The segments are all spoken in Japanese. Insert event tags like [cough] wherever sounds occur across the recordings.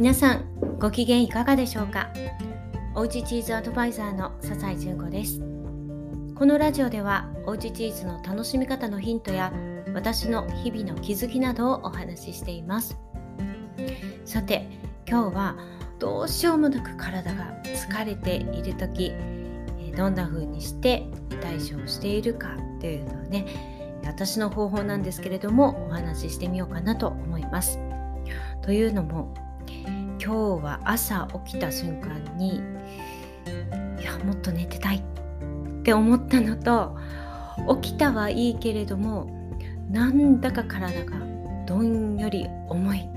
皆さんご機嫌いかがでしょうか？おうちチーズアドバイザーの笹井純子です。このラジオではおうちチーズの楽しみ方のヒントや私の日々の気づきなどをお話ししています。さて今日はどうしようもなく体が疲れている時どんな風にして対処をしているかというのをね私の方法なんですけれどもお話ししてみようかなと思います。というのも今日は朝起きた瞬間にいやもっと寝てたいって思ったのと起きたはいいけれどもなんだか体がどんより重い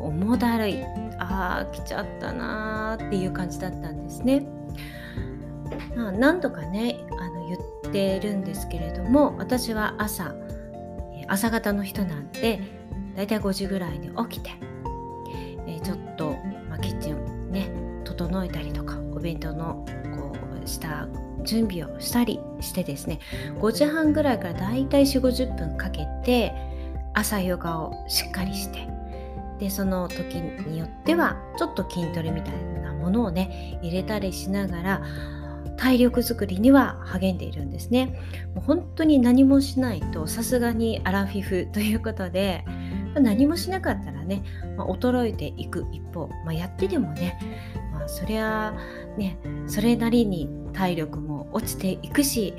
重だるいあー来ちゃったなーっていう感じだったんですね。まあ、何度かねあの言ってるんですけれども私は朝朝方の人なんでだいたい5時ぐらいに起きてえちょっと、まあ、キッチンをね整えたりとかお弁当のこうした準備をしたりしてですね5時半ぐらいからだいたい4 5 0分かけて朝ヨガをしっかりしてでその時によってはちょっと筋トレみたいなものをね入れたりしながら体力づくりには励んでいるんですね。もう本当に何もしないとさすがにアラフィフということで何もしなかったらね、まあ、衰えていく一方、まあ、やってでもね、まあ、そりゃねそれなりに体力も落ちていくし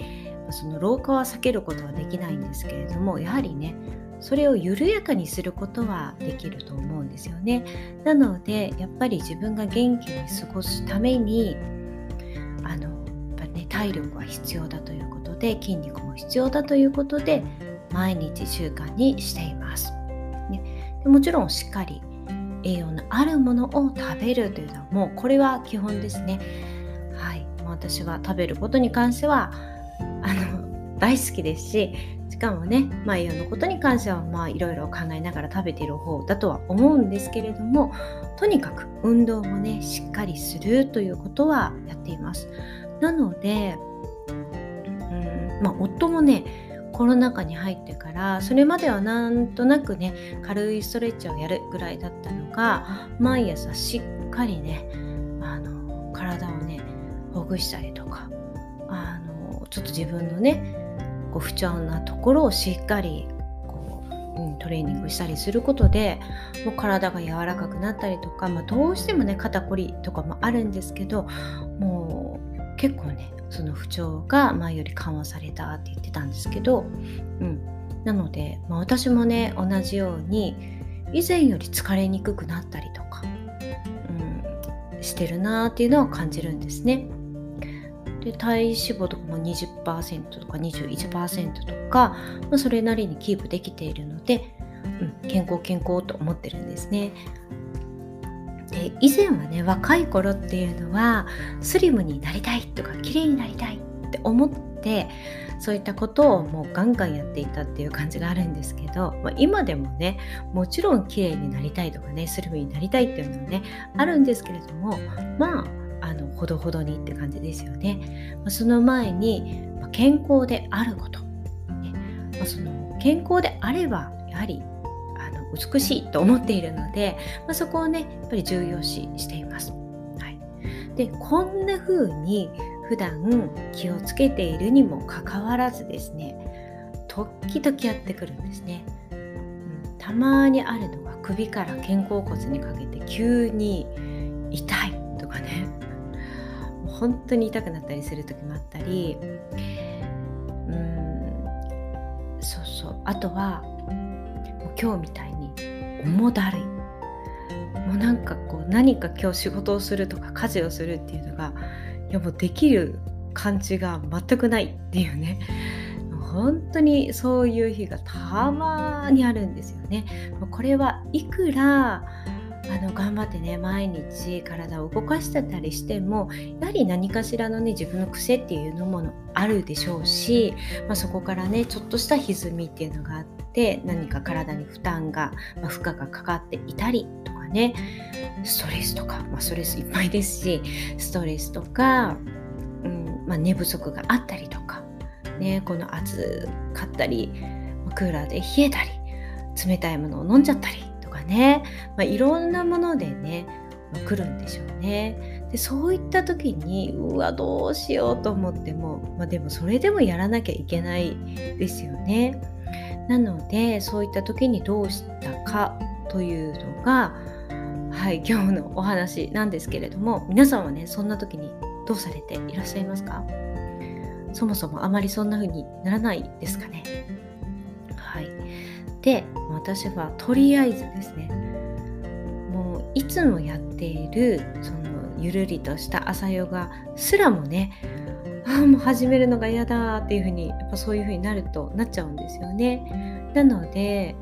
その老化は避けることはできないんですけれどもやはりねそれを緩やかにすることはできると思うんですよね。なのでやっぱり自分が元気に過ごすためにあのやっぱ、ね、体力は必要だということで筋肉も必要だということで毎日習慣にしています。もちろんしっかり栄養のあるものを食べるというのはもうこれは基本ですね。はい、私は食べることに関してはあの [laughs] 大好きですししかもね、まあ、栄養のことに関してはまあいろいろ考えながら食べている方だとは思うんですけれどもとにかく運動もねしっかりするということはやっています。なので、うんまあ、夫もねコロナ禍に入ってからそれまではなんとなくね軽いストレッチをやるぐらいだったのが毎朝しっかりねあの体をねほぐしたりとかあのちょっと自分のねこう不調なところをしっかりこう、うん、トレーニングしたりすることでもう体が柔らかくなったりとか、まあ、どうしてもね肩こりとかもあるんですけどもう結構ねその不調が前より緩和されたって言ってたんですけど、うん、なので、まあ、私もね同じように以前より疲れにくくなったりとか、うん、してるなっていうのは感じるんですね。で体脂肪とかも20%とか21%とか、まあ、それなりにキープできているので、うん、健康健康と思ってるんですね。で以前はね若い頃っていうのはスリムになりたいとか綺麗になりたいって思ってそういったことをもうガンガンやっていたっていう感じがあるんですけど、まあ、今でもねもちろん綺麗になりたいとかねスリムになりたいっていうのはねあるんですけれどもまああのほどほどにって感じですよね。ま、その前に、ま、健康であること、ねま、その健康であればやはり美しいと思っているので、まあ、そこをねやっぱり重要視しています。はい、でこんな風に普段気をつけているにもかかわらずですね時々やってくるんですね。うん、たまにあるのが首から肩甲骨にかけて急に痛いとかね本当に痛くなったりする時もあったりうんそうそうあとは今日みたい重だるいもうなんかこう何か今日仕事をするとか家事をするっていうのがいやもうできる感じが全くないっていうね本当にそういう日がたまにあるんですよね。これはいくらあの頑張ってね毎日体を動かしてたりしてもやはり何かしらのね自分の癖っていうのもあるでしょうし、まあ、そこからねちょっとした歪みっていうのがあって何か体に負担が、まあ、負荷がかかっていたりとかねストレスとか、まあ、ストレスいっぱいですしストレスとか、うんまあ、寝不足があったりとか、ね、この暑かったりクーラーで冷えたり冷たいものを飲んじゃったりとかね、まあ、いろんなものでね、まあ、来るんでしょうね。でそういった時にうわどうしようと思っても、まあ、でもそれでもやらなきゃいけないですよね。なのでそういった時にどうしたかというのがはい今日のお話なんですけれども皆さんはねそんな時にどうされていらっしゃいますか？そもそもあまりそんな風にならないですかね？はい。で私はとりあえずですねもういつもやっているそのゆるりとした朝ヨガすらもねああもう始めるのが嫌だっていう風にやっぱそういう風になるとなっちゃうんですよね。なので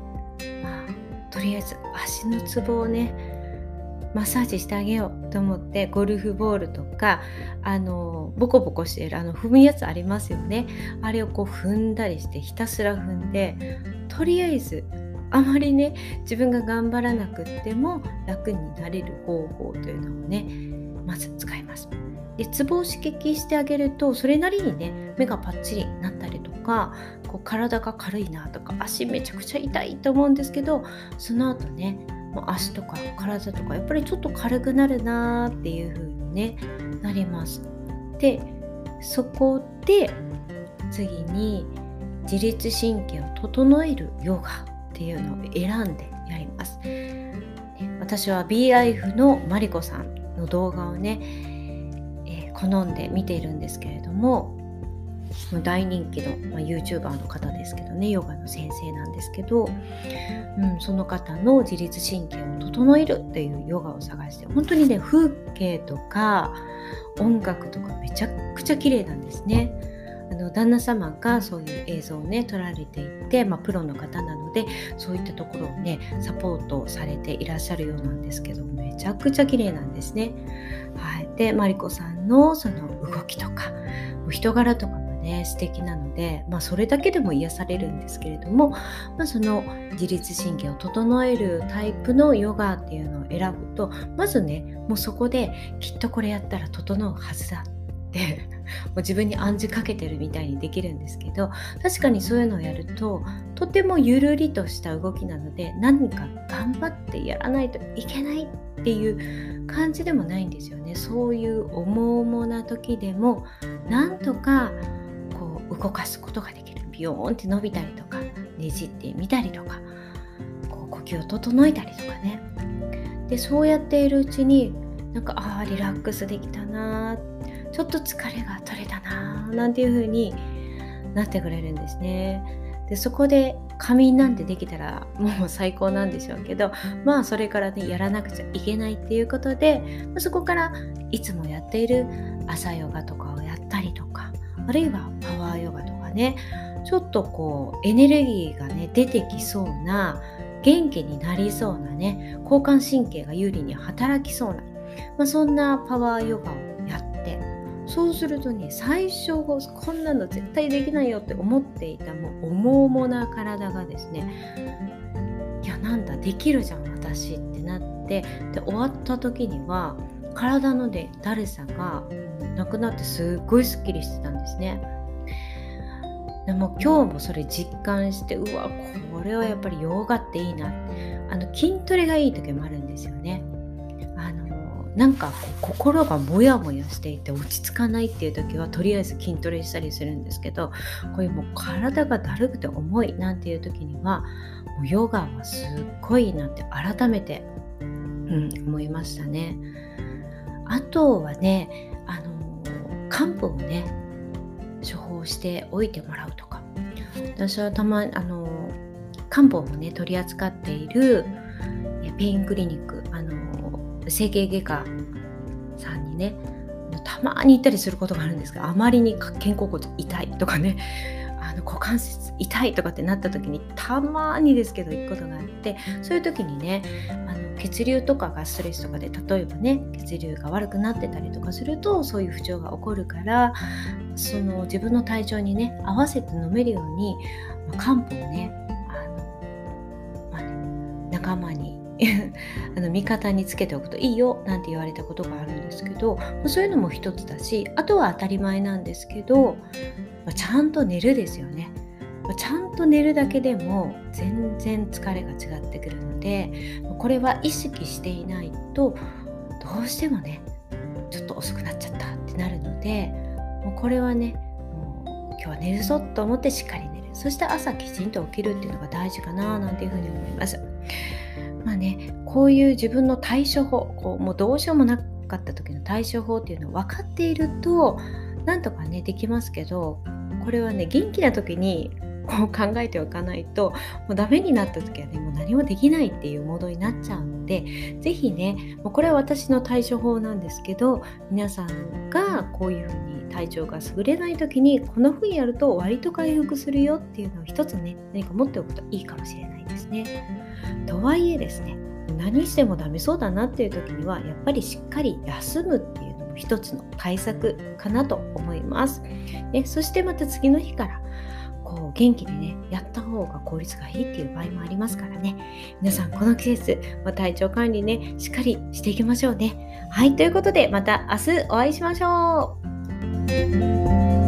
まあとりあえず足のツボをねマッサージしてあげようと思ってゴルフボールとかあのボコボコしてるあの踏むやつありますよね。あれをこう踏んだりしてひたすら踏んでとりあえずあまりね自分が頑張らなくっても楽になれる方法というのをねまず使います。でツボを刺激してあげるとそれなりにね目がパッチリになったりとかこう体が軽いなとか足めちゃくちゃ痛いと思うんですけどその後ねもう足とか体とかやっぱりちょっと軽くなるなーっていう風にねなります。でそこで次に自律神経を整えるヨガっていうのを選んでやります。私は BIF のマリコさん動画をね、えー、好んで見ているんですけれども大人気の、まあ、YouTuber の方ですけどねヨガの先生なんですけど、うん、その方の自律神経を整えるっていうヨガを探して本当にね風景とか音楽とかめちゃくちゃ綺麗なんですね。あの旦那様がそういう映像をね撮られていて、まあ、プロの方なのでそういったところをねサポートされていらっしゃるようなんですけどめちゃくちゃ綺麗なんですね。はい、でマリコさんのその動きとか人柄とかもね素敵なので、まあ、それだけでも癒されるんですけれども、まあ、その自律神経を整えるタイプのヨガっていうのを選ぶとまずねもうそこできっとこれやったら整うはずだってもう自分に暗示かけてるみたいにできるんですけど確かにそういうのをやるととてもゆるりとした動きなので何か頑張ってやらないといけないっていう感じでもないんですよね。そういう重々な時でもなんとか動かすことができる。ビヨーンって伸びたりとかねじってみたりとかこう呼吸を整えたりとかね。でそうやっているうちになんかああリラックスできたなちょっと疲れが取れたななんていう風になってくれるんですね。でそこで仮眠なんてできたらもう最高なんでしょうけどまあそれからねやらなくちゃいけないっていうことでそこからいつもやっている朝ヨガとかをやったりとかあるいはパワーヨガとかねちょっとこうエネルギーがね出てきそうな元気になりそうなね交感神経が有利に働きそうな、まあ、そんなパワーヨガをそうするとね最初こんなの絶対できないよって思っていたもう重々な体がですねいやなんだできるじゃん私ってなってで終わった時には体のでだるさがなくなってすっごいすっきりしてたんですね。でも今日もそれ実感してうわこれはやっぱりヨガっていいなあの筋トレがいい時もあるんですよね。なんか心がモヤモヤしていて落ち着かないっていう時はとりあえず筋トレしたりするんですけどこういうもう体がだるくて重いなんていう時にはもうヨガはすっごいなって改めて、うん、思いましたね。あとはねあの漢方をね処方しておいてもらうとか私はたまあの漢方もね取り扱っているペインクリニック整形外科さんにねたまに行ったりすることがあるんですがあまりに肩甲骨痛いとかね [laughs] あの股関節痛いとかってなった時にたまにですけど行くことがあってそういう時にねあの血流とかがストレスとかで例えばね血流が悪くなってたりとかするとそういう不調が起こるからその自分の体調にね合わせて飲めるように、ま、漢方をねあの、まあね、仲間に [laughs] あの味方につけておくといいよなんて言われたことがあるんですけどそういうのも一つだしあとは当たり前なんですけど、ちゃんと寝るですよねちゃんと寝るだけでも全然疲れが違ってくるのでこれは意識していないとどうしてもねちょっと遅くなっちゃったってなるのでもうこれはねもう今日は寝るぞと思ってしっかり寝るそして朝きちんと起きるっていうのが大事かななんていうふうに思います。まあねこういう自分の対処法こうもうどうしようもなかった時の対処法っていうのを分かっているとなんとかねできますけどこれはね元気な時にこう考えておかないともうダメになった時はねもう何もできないっていうモードになっちゃうので是非ねもうこれは私の対処法なんですけど皆さんがこういうふうに体調が優れない時にこのふうにやると割と回復するよっていうのを一つね何か持っておくといいかもしれないですね。とはいえですね何してもダメそうだなっていう時にはやっぱりしっかり休むっていうのも一つの対策かなと思います。でそしてまた次の日からこう元気にねやった方が効率がいいっていう場合もありますからね。皆さんこの季節、ま体調管理ねしっかりしていきましょうね。はいということでまた明日お会いしましょう。